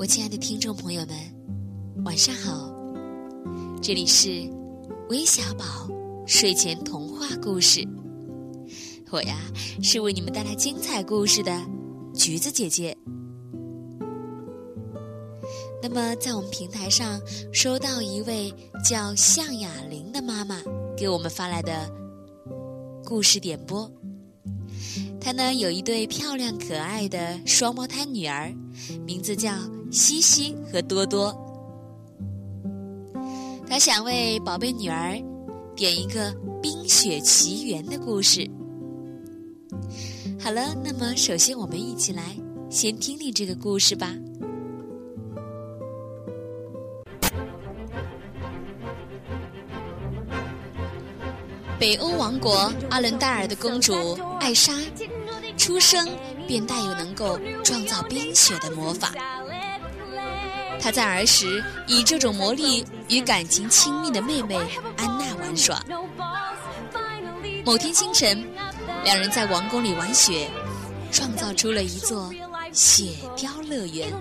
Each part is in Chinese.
我亲爱的听众朋友们，晚上好！这里是微小宝睡前童话故事，我呀是为你们带来精彩故事的橘子姐姐。那么，在我们平台上收到一位叫向雅玲的妈妈给我们发来的故事点播。她呢有一对漂亮可爱的双胞胎女儿，名字叫西西和多多。她想为宝贝女儿点一个《冰雪奇缘》的故事。好了，那么首先我们一起来先听听这个故事吧。北欧王国阿伦戴尔的公主艾莎，出生便带有能够创造冰雪的魔法。他在儿时以这种魔力与感情亲密的妹妹安娜玩耍。某天清晨，两人在王宫里玩雪，创造出了一座雪雕乐园。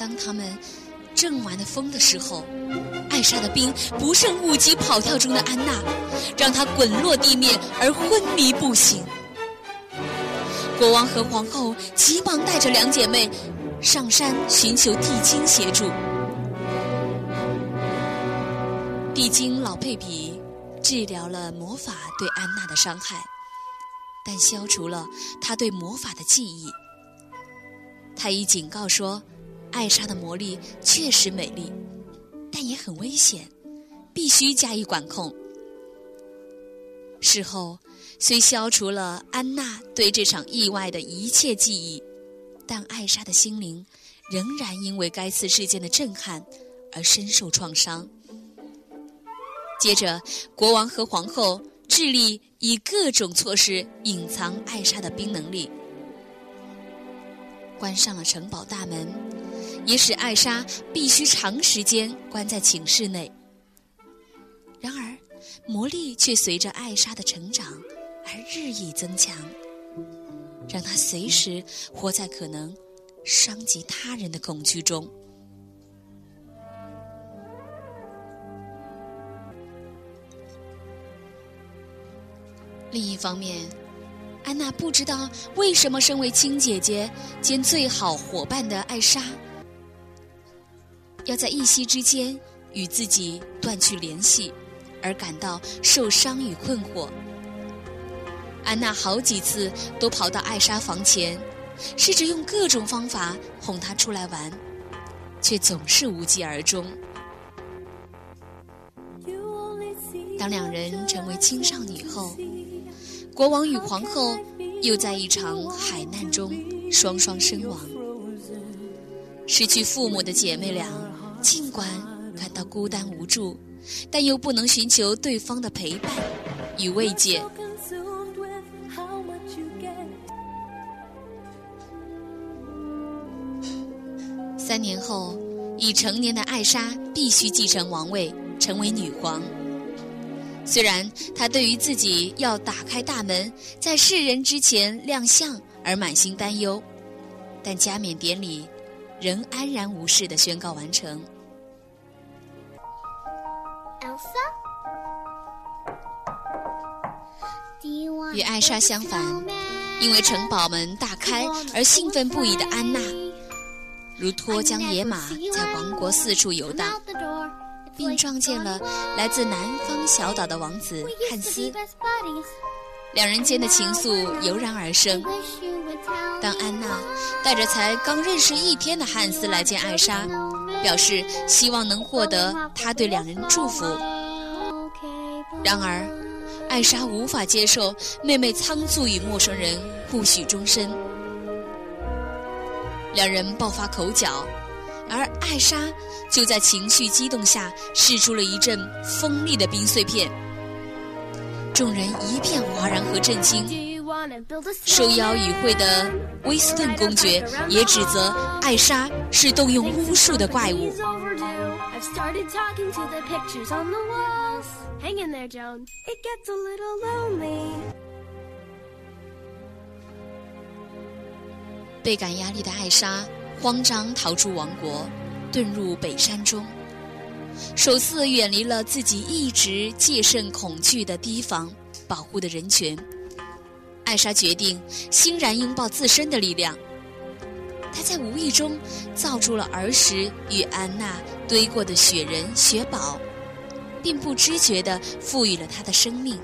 当他们正玩的疯的时候，艾莎的冰不慎误击跑跳中的安娜，让她滚落地面而昏迷不醒。国王和皇后急忙带着两姐妹上山寻求地精协助。地精老佩比治疗了魔法对安娜的伤害，但消除了她对魔法的记忆。他已警告说。艾莎的魔力确实美丽，但也很危险，必须加以管控。事后虽消除了安娜对这场意外的一切记忆，但艾莎的心灵仍然因为该次事件的震撼而深受创伤。接着，国王和皇后致力以各种措施隐藏艾莎的冰能力，关上了城堡大门。也使艾莎必须长时间关在寝室内。然而，魔力却随着艾莎的成长而日益增强，让她随时活在可能伤及他人的恐惧中。另一方面，安娜不知道为什么身为亲姐姐兼最好伙伴的艾莎。要在一夕之间与自己断去联系，而感到受伤与困惑。安娜好几次都跑到艾莎房前，试着用各种方法哄她出来玩，却总是无疾而终。当两人成为青少年后，国王与皇后又在一场海难中双双身亡。失去父母的姐妹俩，尽管感到孤单无助，但又不能寻求对方的陪伴与慰藉。三年后，已成年的艾莎必须继承王位，成为女皇。虽然她对于自己要打开大门，在世人之前亮相而满心担忧，但加冕典礼。仍安然无事的宣告完成。与艾莎相反，因为城堡门大开而兴奋不已的安娜，如脱缰野马在王国四处游荡，并撞见了来自南方小岛的王子汉斯。两人间的情愫油然而生。当安娜带着才刚认识一天的汉斯来见艾莎，表示希望能获得他对两人祝福，然而艾莎无法接受妹妹仓促与陌生人互许终身，两人爆发口角，而艾莎就在情绪激动下试出了一阵锋利的冰碎片，众人一片哗然和震惊。受邀与会的威斯顿公爵也指责艾莎是动用巫术的怪物。倍感压力的艾莎慌张逃出王国，遁入北山中，首次远离了自己一直戒慎恐惧的提防保护的人群。艾莎决定欣然拥抱自身的力量。她在无意中造出了儿时与安娜堆过的雪人雪堡，并不知觉地赋予了她的生命，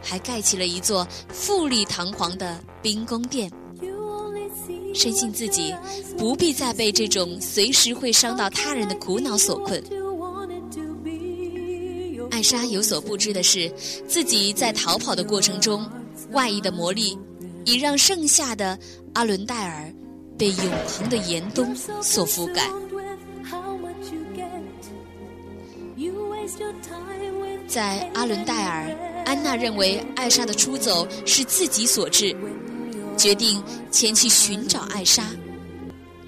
还盖起了一座富丽堂皇的冰宫殿。深信自己不必再被这种随时会伤到他人的苦恼所困。艾莎有所不知的是，自己在逃跑的过程中，外溢的魔力已让剩下的阿伦戴尔被永恒的严冬所覆盖。在阿伦戴尔，安娜认为艾莎的出走是自己所致。决定前去寻找艾莎，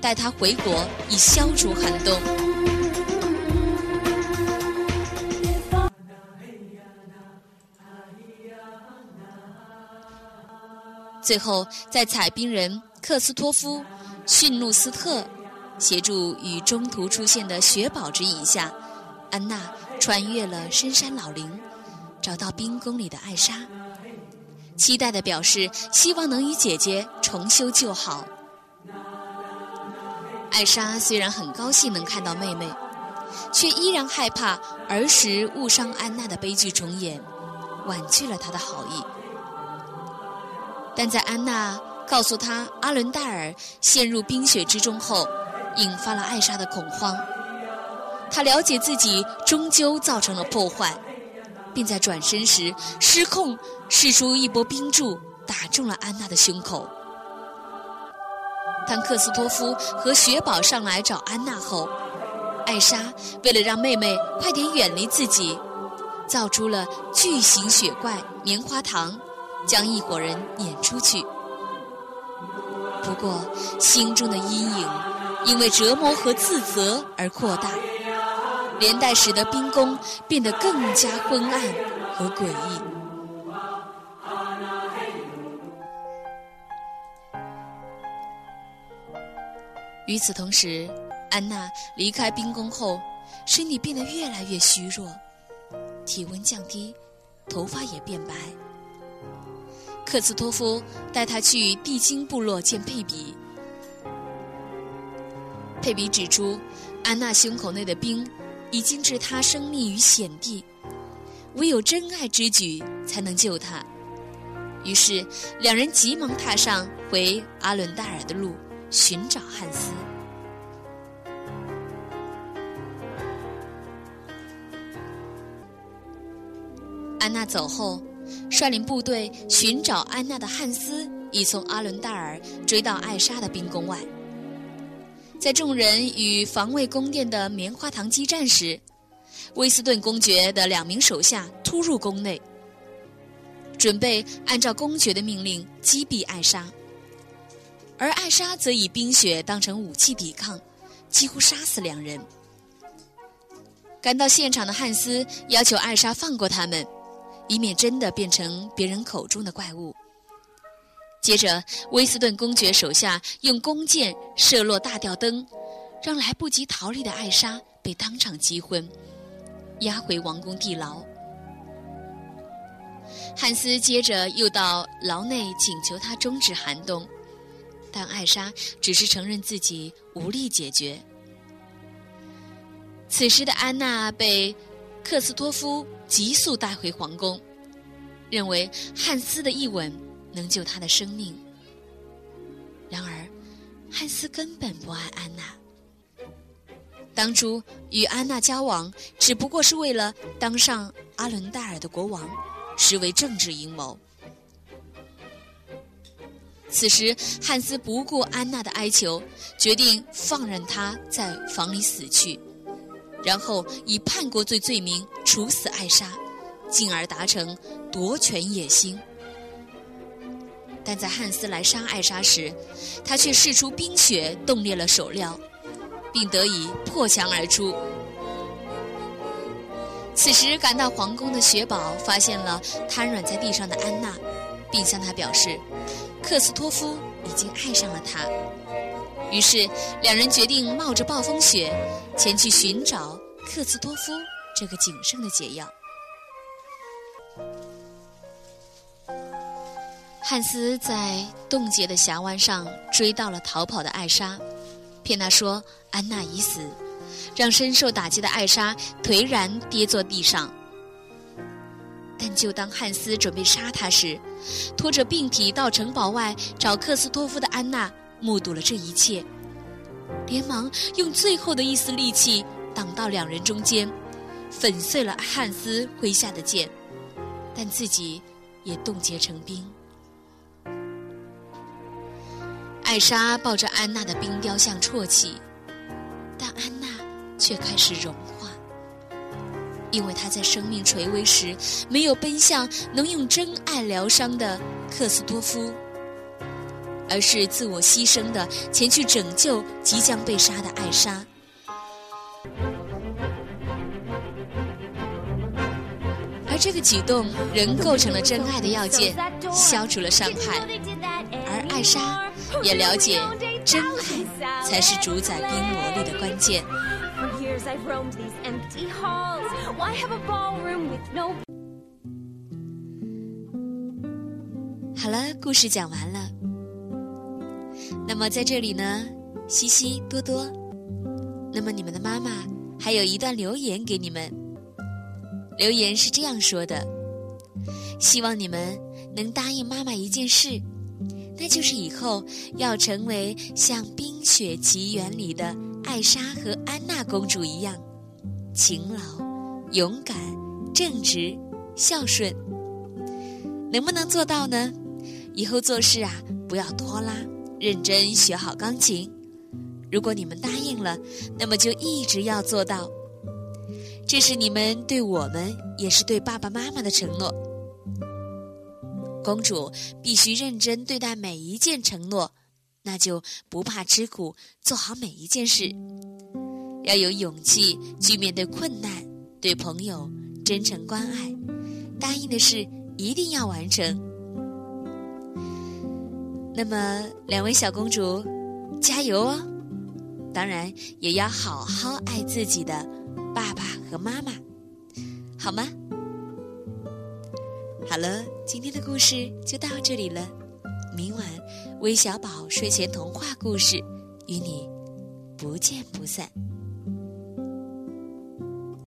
带她回国以消除寒冬。最后，在采冰人克斯托夫·逊路斯特协助与中途出现的雪宝指引下，安娜穿越了深山老林，找到冰宫里的艾莎。期待的表示，希望能与姐姐重修旧好。艾莎虽然很高兴能看到妹妹，却依然害怕儿时误伤安娜的悲剧重演，婉拒了她的好意。但在安娜告诉她阿伦戴尔陷入冰雪之中后，引发了艾莎的恐慌。她了解自己终究造成了破坏。并在转身时失控，使出一波冰柱，打中了安娜的胸口。当克斯托夫和雪宝上来找安娜后，艾莎为了让妹妹快点远离自己，造出了巨型雪怪棉花糖，将一伙人撵出去。不过，心中的阴影因为折磨和自责而扩大。连带使得冰宫变得更加昏暗和诡异。与此同时，安娜离开冰宫后，身体变得越来越虚弱，体温降低，头发也变白。克斯托夫带他去地精部落见佩比，佩比指出，安娜胸口内的冰。已经置他生命于险地，唯有真爱之举才能救他。于是，两人急忙踏上回阿伦戴尔的路，寻找汉斯。安娜走后，率领部队寻找安娜的汉斯已从阿伦戴尔追到艾莎的冰宫外。在众人与防卫宫殿的棉花糖激战时，威斯顿公爵的两名手下突入宫内，准备按照公爵的命令击毙艾莎，而艾莎则以冰雪当成武器抵抗，几乎杀死两人。赶到现场的汉斯要求艾莎放过他们，以免真的变成别人口中的怪物。接着，威斯顿公爵手下用弓箭射落大吊灯，让来不及逃离的艾莎被当场击昏，押回王宫地牢。汉斯接着又到牢内请求他终止寒冬，但艾莎只是承认自己无力解决。此时的安娜被克斯托夫急速带回皇宫，认为汉斯的一吻。能救他的生命。然而，汉斯根本不爱安娜。当初与安娜交往，只不过是为了当上阿伦戴尔的国王，实为政治阴谋。此时，汉斯不顾安娜的哀求，决定放任她在房里死去，然后以叛国罪罪名处死艾莎，进而达成夺权野心。但在汉斯来杀艾莎时，他却试出冰雪冻裂了手镣，并得以破墙而出。此时赶到皇宫的雪宝发现了瘫软在地上的安娜，并向她表示，克斯托夫已经爱上了她。于是两人决定冒着暴风雪前去寻找克斯托夫这个仅剩的解药。汉斯在冻结的峡湾上追到了逃跑的艾莎，骗她说安娜已死。让深受打击的艾莎颓然跌坐地上。但就当汉斯准备杀他时，拖着病体到城堡外找克斯托夫的安娜目睹了这一切，连忙用最后的一丝力气挡到两人中间，粉碎了汉斯挥下的剑，但自己也冻结成冰。艾莎抱着安娜的冰雕像啜泣，但安娜。却开始融化，因为她在生命垂危时没有奔向能用真爱疗伤的克斯多夫，而是自我牺牲的前去拯救即将被杀的艾莎。而这个举动仍构成了真爱的要件，消除了伤害，而艾莎也了解真爱才是主宰冰魔力的关键。好了，故事讲完了。那么在这里呢，西西多多，那么你们的妈妈还有一段留言给你们。留言是这样说的：希望你们能答应妈妈一件事，那就是以后要成为像《冰雪奇缘》里的。艾莎和安娜公主一样，勤劳、勇敢、正直、孝顺，能不能做到呢？以后做事啊，不要拖拉，认真学好钢琴。如果你们答应了，那么就一直要做到。这是你们对我们，也是对爸爸妈妈的承诺。公主必须认真对待每一件承诺。那就不怕吃苦，做好每一件事，要有勇气去面对困难，对朋友真诚关爱，答应的事一定要完成。那么，两位小公主，加油哦！当然，也要好好爱自己的爸爸和妈妈，好吗？好了，今天的故事就到这里了。明晚，微小宝睡前童话故事与你不见不散。